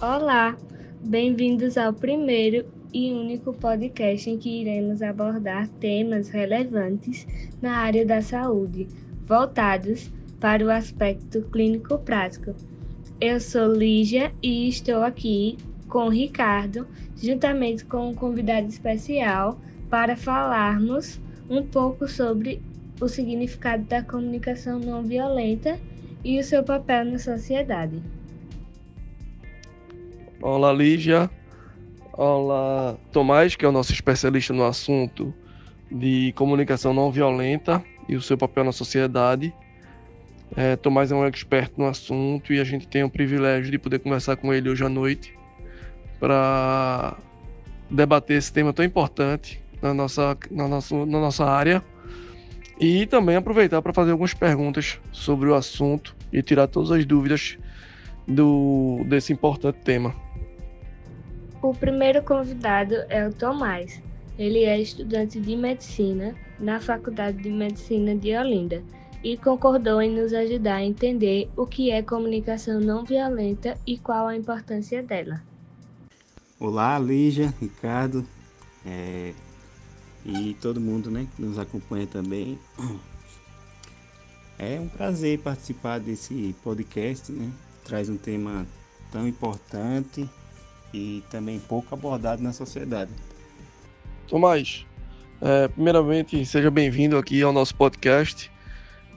Olá, bem-vindos ao primeiro e único podcast em que iremos abordar temas relevantes na área da saúde, voltados para o aspecto clínico prático. Eu sou Lígia e estou aqui com Ricardo, juntamente com um convidado especial, para falarmos um pouco sobre o significado da comunicação não violenta e o seu papel na sociedade. Olá, Lígia. Olá, Tomás, que é o nosso especialista no assunto de comunicação não violenta e o seu papel na sociedade. É, Tomás é um expert no assunto e a gente tem o privilégio de poder conversar com ele hoje à noite para debater esse tema tão importante na nossa, na nossa, na nossa área e também aproveitar para fazer algumas perguntas sobre o assunto e tirar todas as dúvidas do, desse importante tema. O primeiro convidado é o Tomás. Ele é estudante de medicina na Faculdade de Medicina de Olinda e concordou em nos ajudar a entender o que é comunicação não violenta e qual a importância dela. Olá, Lígia, Ricardo é, e todo mundo né, que nos acompanha também. É um prazer participar desse podcast, né? Traz um tema tão importante e também pouco abordado na sociedade. Tomás, é, primeiramente, seja bem-vindo aqui ao nosso podcast.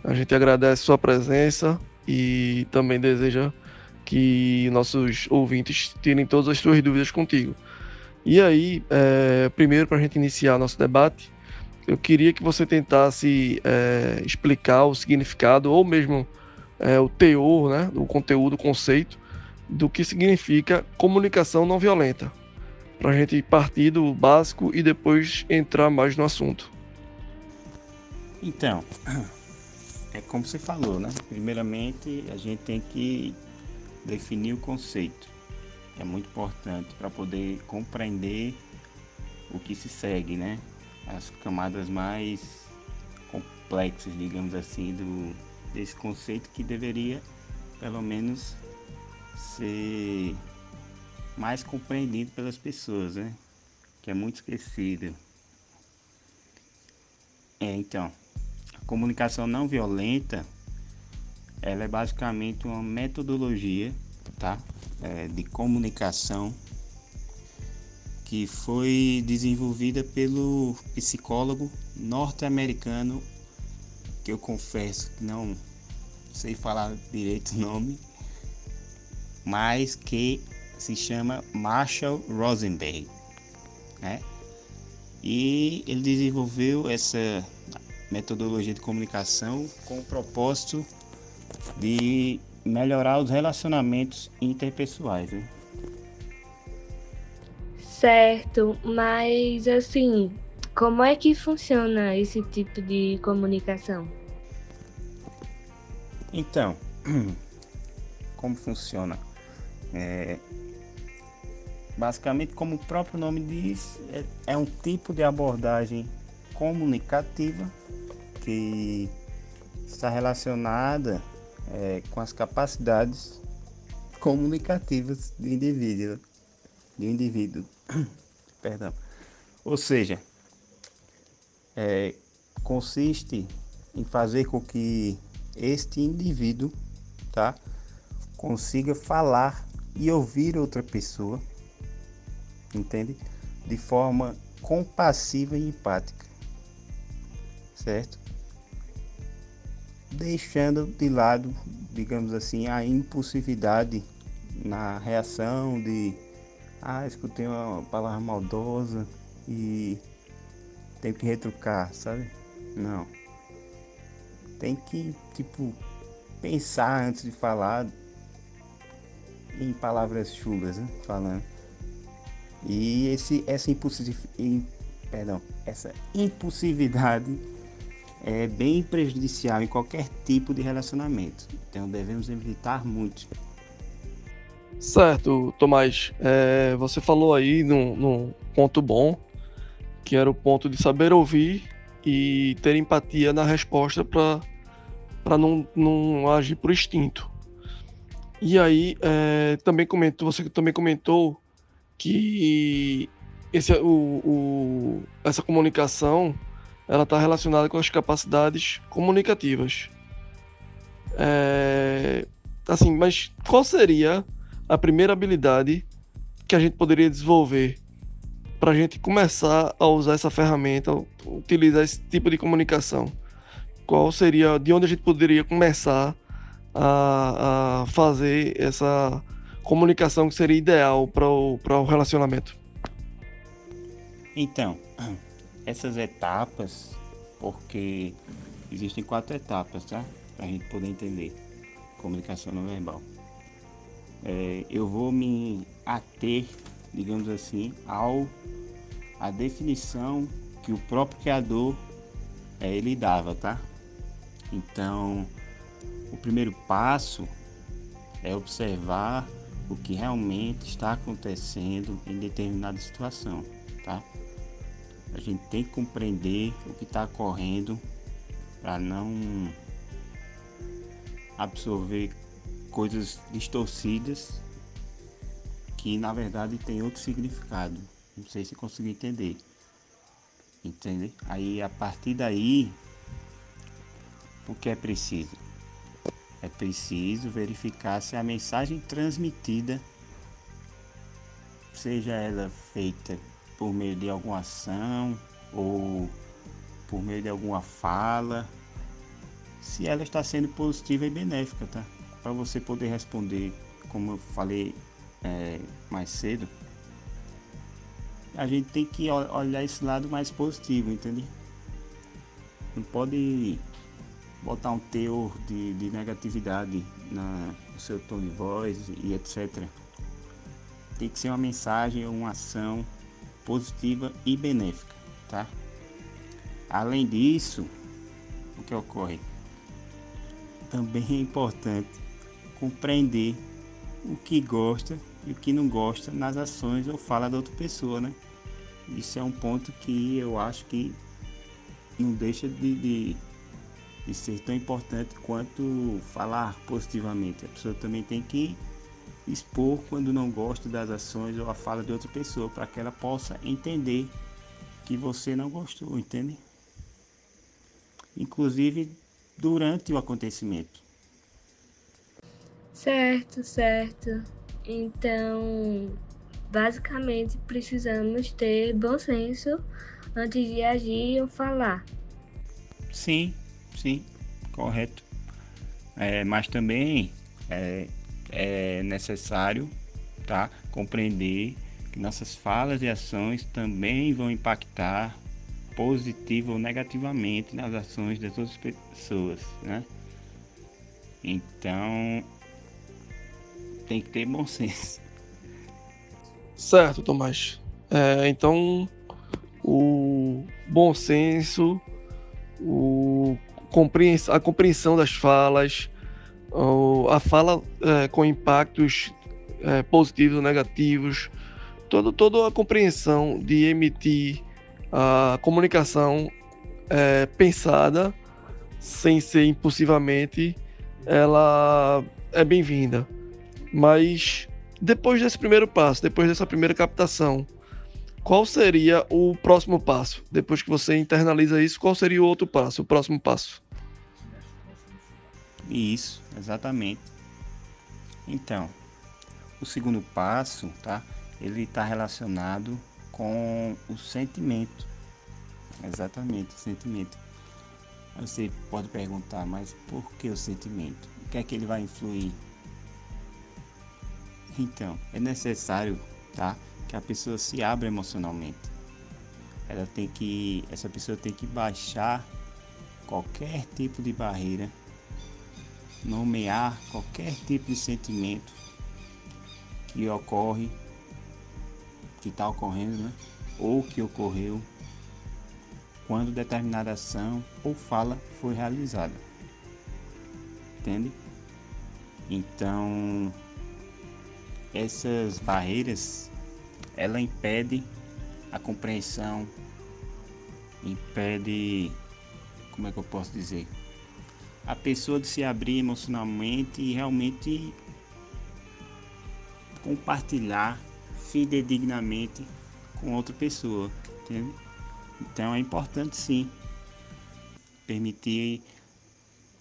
A gente agradece sua presença e também deseja que nossos ouvintes tirem todas as suas dúvidas contigo. E aí, é, primeiro, para a gente iniciar nosso debate, eu queria que você tentasse é, explicar o significado ou mesmo é, o teor, né, o conteúdo, o conceito do que significa comunicação não violenta, para a gente partir do básico e depois entrar mais no assunto. Então, é como você falou, né? Primeiramente, a gente tem que definir o conceito. É muito importante para poder compreender o que se segue, né? As camadas mais complexas, digamos assim, do, desse conceito que deveria, pelo menos, ser mais compreendido pelas pessoas, né? Que é muito esquecido. É, então, a comunicação não violenta, ela é basicamente uma metodologia, tá? É, de comunicação que foi desenvolvida pelo psicólogo norte-americano, que eu confesso que não sei falar direito o nome, mas que se chama Marshall Rosenberg, né? E ele desenvolveu essa metodologia de comunicação com o propósito de melhorar os relacionamentos interpessoais. Né? Certo, mas assim, como é que funciona esse tipo de comunicação? Então, como funciona? É, basicamente, como o próprio nome diz, é, é um tipo de abordagem comunicativa que está relacionada é, com as capacidades comunicativas do indivíduo, do indivíduo. Perdão. Ou seja, é, consiste em fazer com que este indivíduo, tá, consiga falar e ouvir outra pessoa, entende? De forma compassiva e empática, certo? Deixando de lado, digamos assim, a impulsividade na reação de ah, escutei uma palavra maldosa e tenho que retrucar, sabe? Não. Tem que, tipo, pensar antes de falar, em palavras chulas, né? falando. E esse, essa perdão, essa impulsividade é bem prejudicial em qualquer tipo de relacionamento. Então devemos evitar muito. Certo, Tomás. É, você falou aí num, num ponto bom, que era o ponto de saber ouvir e ter empatia na resposta para não, não agir por instinto. E aí, é, também comentou, você também comentou que esse, o, o, essa comunicação ela está relacionada com as capacidades comunicativas. É, assim, mas qual seria a primeira habilidade que a gente poderia desenvolver para a gente começar a usar essa ferramenta, utilizar esse tipo de comunicação? Qual seria, de onde a gente poderia começar a, a fazer essa comunicação que seria ideal para o, o relacionamento? Então, essas etapas, porque existem quatro etapas, tá? Para a gente poder entender comunicação não verbal. É, eu vou me ater, digamos assim, ao a definição que o próprio criador é, ele dava, tá? Então, o primeiro passo é observar o que realmente está acontecendo em determinada situação, tá? A gente tem que compreender o que está ocorrendo para não absorver coisas distorcidas que na verdade tem outro significado. Não sei se consigo entender. Entende? Aí a partir daí, o que é preciso? É preciso verificar se a mensagem transmitida, seja ela feita por meio de alguma ação ou por meio de alguma fala, se ela está sendo positiva e benéfica, tá? Para você poder responder, como eu falei é, mais cedo, a gente tem que olhar esse lado mais positivo, entende? Não pode botar um teor de, de negatividade na, no seu tom de voz e etc. Tem que ser uma mensagem ou uma ação positiva e benéfica, tá? Além disso, o que ocorre? Também é importante compreender o que gosta e o que não gosta nas ações ou fala da outra pessoa, né? Isso é um ponto que eu acho que não deixa de, de ser tão importante quanto falar positivamente. A pessoa também tem que expor quando não gosta das ações ou a fala de outra pessoa, para que ela possa entender que você não gostou, entende? Inclusive durante o acontecimento. Certo, certo. Então, basicamente precisamos ter bom senso antes de agir ou falar. Sim, sim, correto. É, mas também é, é necessário tá, compreender que nossas falas e ações também vão impactar positivo ou negativamente nas ações das outras pessoas, né? Então tem que ter bom senso. Certo, Tomás. É, então o bom senso, o a compreensão das falas, a fala é, com impactos é, positivos ou negativos, todo, toda a compreensão de emitir a comunicação é, pensada, sem ser impulsivamente, ela é bem-vinda. Mas depois desse primeiro passo, depois dessa primeira captação, qual seria o próximo passo? Depois que você internaliza isso, qual seria o outro passo, o próximo passo? Isso, exatamente. Então, o segundo passo, tá? Ele está relacionado com o sentimento. Exatamente, o sentimento. Você pode perguntar, mas por que o sentimento? O que é que ele vai influir? Então, é necessário, tá? Que a pessoa se abra emocionalmente. Ela tem que, essa pessoa tem que baixar qualquer tipo de barreira, nomear qualquer tipo de sentimento que ocorre, que está ocorrendo, né? ou que ocorreu quando determinada ação ou fala foi realizada. Entende? Então, essas barreiras ela impede a compreensão, impede, como é que eu posso dizer, a pessoa de se abrir emocionalmente e realmente compartilhar fidedignamente com outra pessoa, entende? Então é importante sim permitir,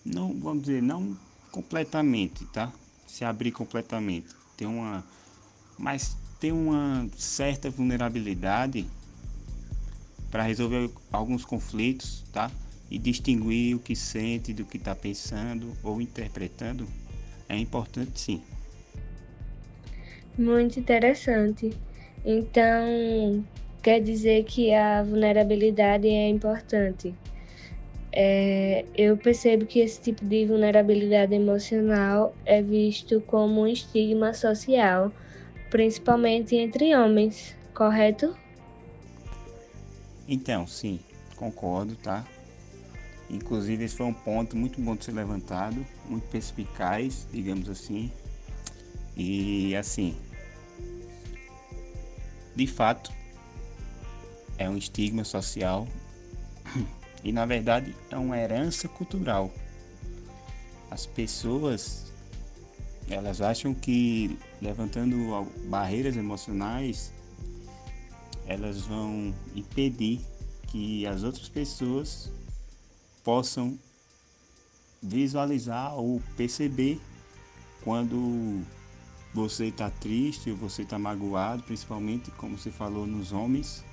não vamos dizer, não completamente, tá? Se abrir completamente, ter uma, mas ter uma certa vulnerabilidade para resolver alguns conflitos, tá? E distinguir o que sente do que está pensando ou interpretando é importante sim. Muito interessante. Então, quer dizer que a vulnerabilidade é importante. É, eu percebo que esse tipo de vulnerabilidade emocional é visto como um estigma social, principalmente entre homens, correto? Então, sim, concordo, tá? Inclusive, esse foi um ponto muito bom de ser levantado, muito perspicaz, digamos assim. E assim, de fato, é um estigma social e na verdade é uma herança cultural. As pessoas elas acham que levantando barreiras emocionais elas vão impedir que as outras pessoas possam visualizar ou perceber quando você está triste ou você está magoado, principalmente como você falou nos homens,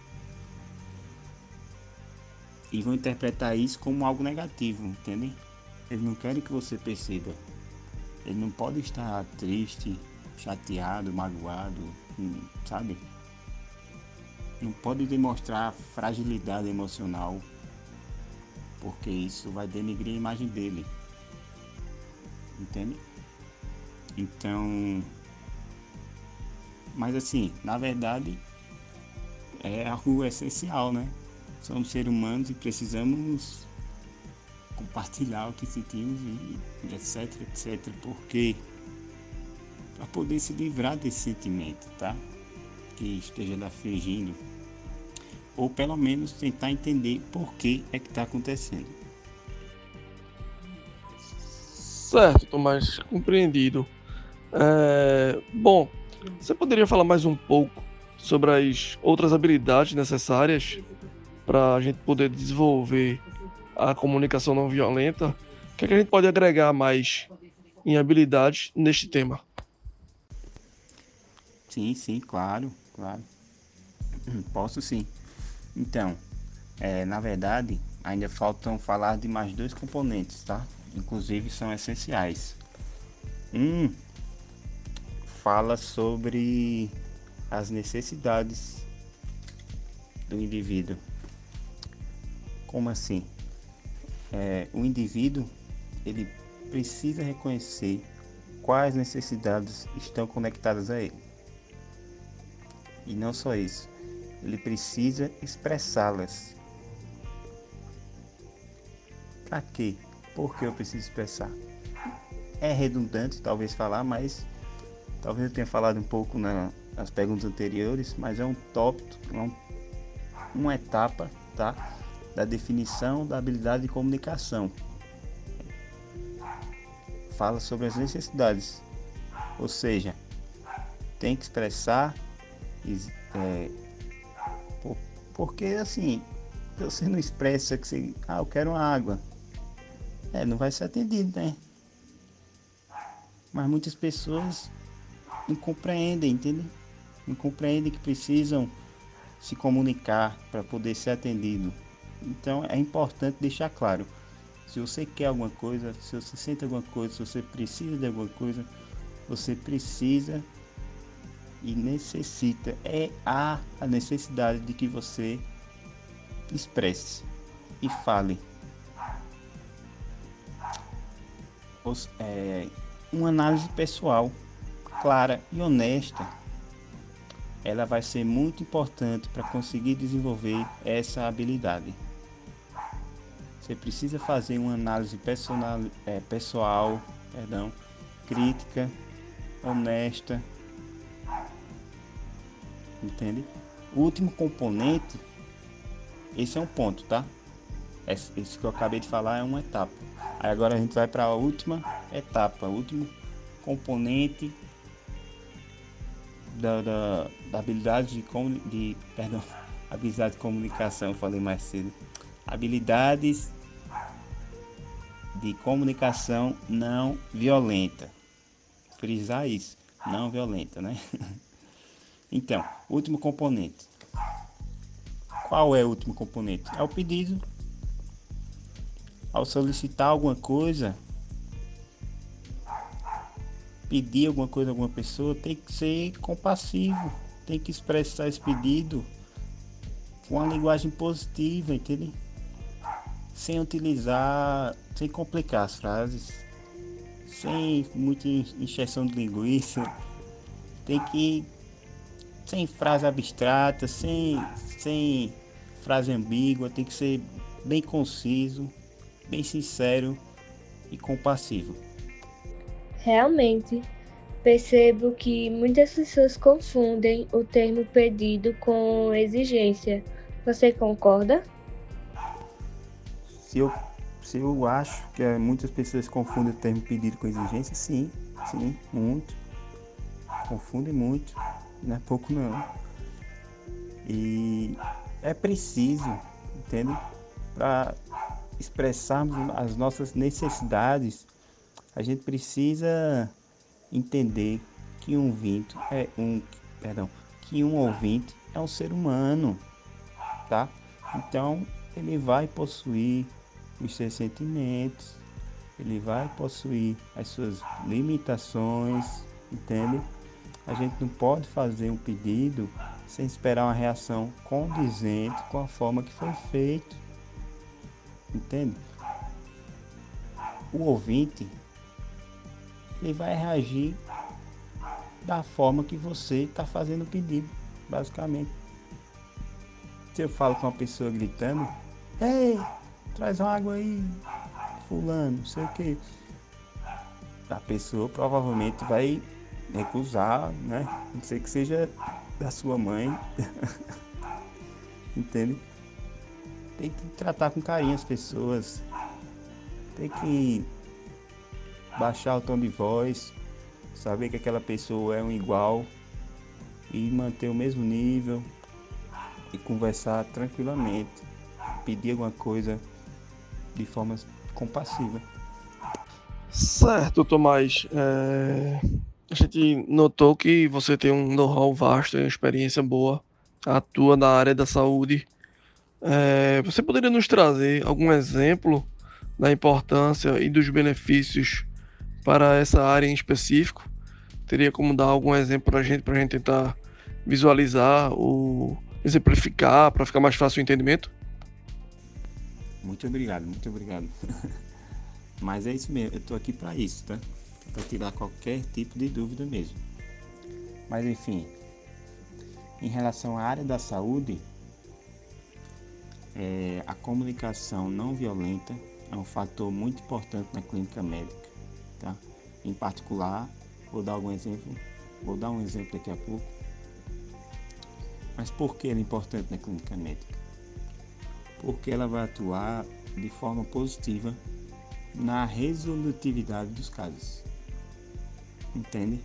e vão interpretar isso como algo negativo, entende? Eles não querem que você perceba. Ele não pode estar triste, chateado, magoado, hum, sabe? Não pode demonstrar fragilidade emocional, porque isso vai denegrir a imagem dele. Entende? Então, mas assim, na verdade, é algo essencial, né? Somos seres humanos e precisamos compartilhar o que sentimos e etc, etc. Porque para poder se livrar desse sentimento, tá? Que esteja lhe afligindo. Ou pelo menos tentar entender por que é que está acontecendo. Certo, Tomás, compreendido. É... Bom, você poderia falar mais um pouco sobre as outras habilidades necessárias para a gente poder desenvolver a comunicação não violenta? O que, é que a gente pode agregar mais em habilidades neste tema? Sim, sim, claro, claro. Posso sim. Então, é, na verdade, ainda faltam falar de mais dois componentes, tá? Inclusive são essenciais. Um fala sobre as necessidades do indivíduo. Como assim? É, o indivíduo ele precisa reconhecer quais necessidades estão conectadas a ele. E não só isso, ele precisa expressá-las. Para quê? Por que eu preciso expressar? É redundante talvez falar, mas Talvez eu tenha falado um pouco na, nas perguntas anteriores, mas é um tópico, é um, uma etapa tá, da definição da habilidade de comunicação. Fala sobre as necessidades, ou seja, tem que expressar, é, porque assim, você não expressa que você, ah, eu quero água, é, não vai ser atendido, né? Mas muitas pessoas não compreendem, entende? Não compreendem que precisam se comunicar para poder ser atendido. Então é importante deixar claro. Se você quer alguma coisa, se você sente alguma coisa, se você precisa de alguma coisa, você precisa e necessita. É a, necessidade de que você expresse e fale. Os, é, uma análise pessoal clara e honesta, ela vai ser muito importante para conseguir desenvolver essa habilidade. Você precisa fazer uma análise personal, é, pessoal, perdão, crítica, honesta, entende? O último componente, esse é um ponto, tá? Esse, esse que eu acabei de falar é uma etapa. Aí agora a gente vai para a última etapa, o último componente da, da, da habilidade de, de perdão, habilidade de comunicação, falei mais cedo. Habilidades de comunicação não violenta. Frisar isso, não violenta, né? Então, último componente. Qual é o último componente? É o pedido. Ao solicitar alguma coisa, pedir alguma coisa a alguma pessoa, tem que ser compassivo, tem que expressar esse pedido com uma linguagem positiva, entende? Sem utilizar, sem complicar as frases, sem muita injeção de linguiça, tem que sem frase abstrata, sem, sem frase ambígua, tem que ser bem conciso, bem sincero e compassivo. Realmente, percebo que muitas pessoas confundem o termo pedido com exigência. Você concorda? Se eu, se eu acho que muitas pessoas confundem o termo pedido com exigência, sim, sim, muito. Confundem muito, não é pouco não. E é preciso, entende? Para expressarmos as nossas necessidades a gente precisa entender que um ouvinte é um, perdão, que um ouvinte é um ser humano, tá? Então ele vai possuir os seus sentimentos, ele vai possuir as suas limitações, entende? A gente não pode fazer um pedido sem esperar uma reação condizente com a forma que foi feito, entende? O ouvinte ele vai reagir da forma que você está fazendo o pedido, basicamente. Se eu falo com uma pessoa gritando, ei, traz uma água aí, fulano, não sei o que. A pessoa provavelmente vai recusar, né? Não sei que seja da sua mãe. Entende? Tem que tratar com carinho as pessoas. Tem que baixar o tom de voz, saber que aquela pessoa é um igual e manter o mesmo nível e conversar tranquilamente, pedir alguma coisa de forma compassiva. Certo, Tomás. É... A gente notou que você tem um know-how vasto, uma experiência boa, atua na área da saúde. É... Você poderia nos trazer algum exemplo da importância e dos benefícios para essa área em específico? Teria como dar algum exemplo para a gente, para a gente tentar visualizar ou exemplificar para ficar mais fácil o entendimento? Muito obrigado, muito obrigado. Mas é isso mesmo, eu estou aqui para isso, tá? Para tirar qualquer tipo de dúvida mesmo. Mas enfim, em relação à área da saúde, é, a comunicação não violenta é um fator muito importante na clínica médica tá? Em particular, vou dar algum exemplo, vou dar um exemplo daqui a pouco. Mas por que ela é importante na clínica médica? Porque ela vai atuar de forma positiva na resolutividade dos casos. Entende?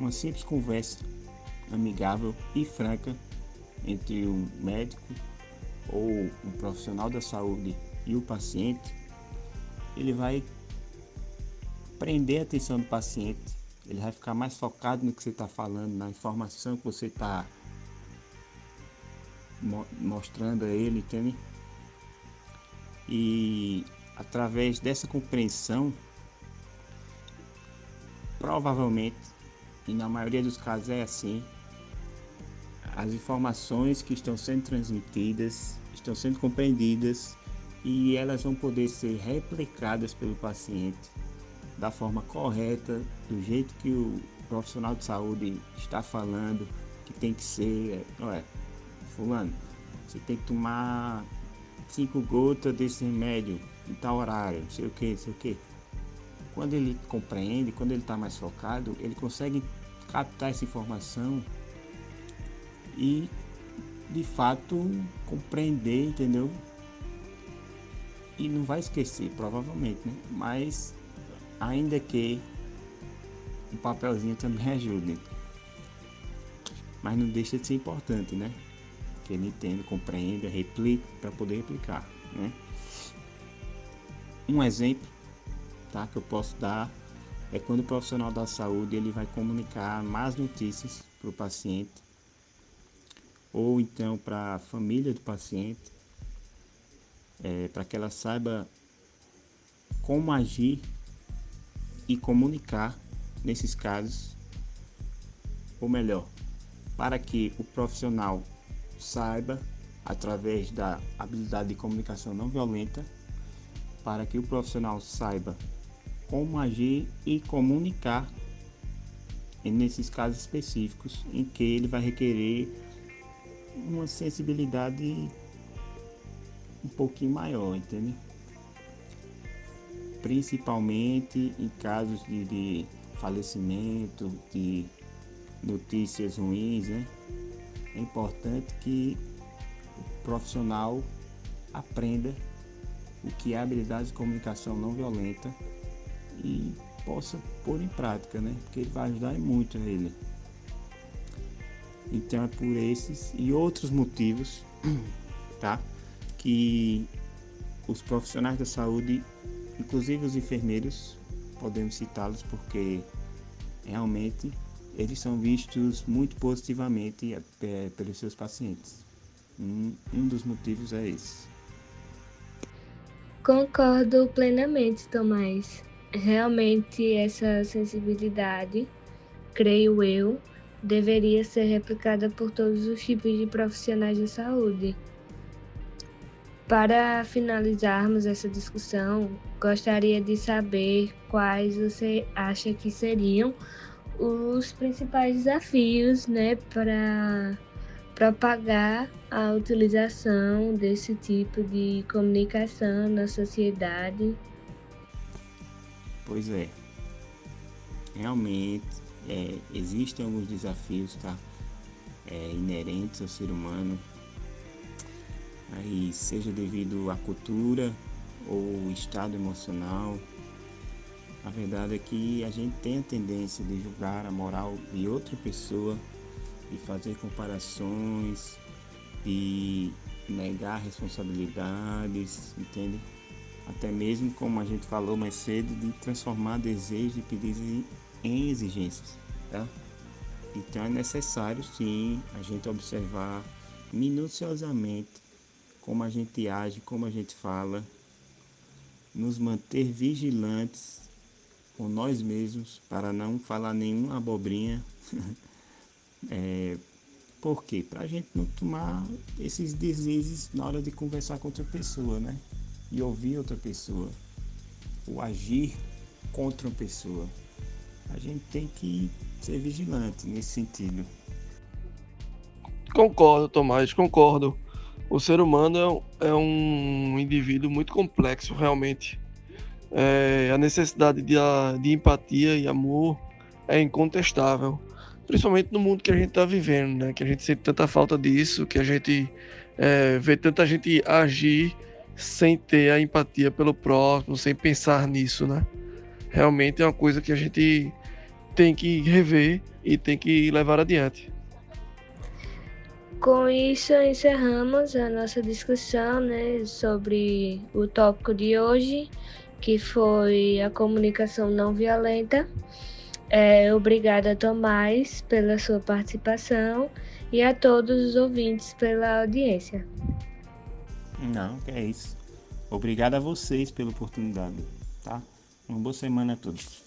Uma simples conversa amigável e franca entre o médico ou um profissional da saúde e o paciente, ele vai prender a atenção do paciente. Ele vai ficar mais focado no que você está falando, na informação que você está mo mostrando a ele, entende? E através dessa compreensão, provavelmente, e na maioria dos casos é assim, as informações que estão sendo transmitidas estão sendo compreendidas e elas vão poder ser replicadas pelo paciente da forma correta, do jeito que o profissional de saúde está falando que tem que ser. Ué, fulano, você tem que tomar cinco gotas desse remédio em tal horário, não sei o que, não sei o que. Quando ele compreende, quando ele está mais focado, ele consegue captar essa informação e de fato compreender, entendeu? E não vai esquecer, provavelmente, né? Mas ainda que o papelzinho também ajude. mas não deixa de ser importante, né? Que ele entenda, compreenda, replique para poder replicar, né? Um exemplo, tá, que eu posso dar é quando o profissional da saúde ele vai comunicar más notícias para o paciente ou então para a família do paciente, é, para que ela saiba como agir e comunicar nesses casos, ou melhor, para que o profissional saiba, através da habilidade de comunicação não violenta, para que o profissional saiba como agir e comunicar nesses casos específicos em que ele vai requerer uma sensibilidade um pouquinho maior, entende? Principalmente em casos de, de falecimento, de notícias ruins, né? É importante que o profissional aprenda o que é habilidade de comunicação não violenta e possa pôr em prática, né? Porque ele vai ajudar muito ele. Então é por esses e outros motivos, tá? Que os profissionais da saúde, inclusive os enfermeiros, podemos citá-los porque realmente eles são vistos muito positivamente é, pelos seus pacientes. Um, um dos motivos é esse. Concordo plenamente, Tomás. Realmente essa sensibilidade, creio eu, deveria ser replicada por todos os tipos de profissionais de saúde. Para finalizarmos essa discussão, gostaria de saber quais você acha que seriam os principais desafios né, para propagar a utilização desse tipo de comunicação na sociedade. Pois é, realmente é, existem alguns desafios tá? É, inerentes ao ser humano, aí seja devido à cultura ou estado emocional a verdade é que a gente tem a tendência de julgar a moral de outra pessoa, de fazer comparações, de negar responsabilidades, entende? Até mesmo, como a gente falou mais cedo, de transformar desejos e pedidos em exigências, tá? Então é necessário sim a gente observar minuciosamente como a gente age, como a gente fala, nos manter vigilantes com nós mesmos para não falar nenhuma abobrinha. é, por quê? Para a gente não tomar esses deslizes na hora de conversar com outra pessoa, né? E ouvir outra pessoa. Ou agir contra uma pessoa. A gente tem que ser vigilante nesse sentido. Concordo, Tomás, concordo. O ser humano é um indivíduo muito complexo, realmente. É, a necessidade de, de empatia e amor é incontestável, principalmente no mundo que a gente está vivendo, né? Que a gente sente tanta falta disso, que a gente é, vê tanta gente agir sem ter a empatia pelo próximo, sem pensar nisso, né? Realmente é uma coisa que a gente tem que rever e tem que levar adiante. Com isso, encerramos a nossa discussão né, sobre o tópico de hoje que foi a comunicação não violenta. É, obrigada, Tomás, pela sua participação e a todos os ouvintes pela audiência. Não, que é isso. Obrigado a vocês pela oportunidade, tá? Uma boa semana a todos.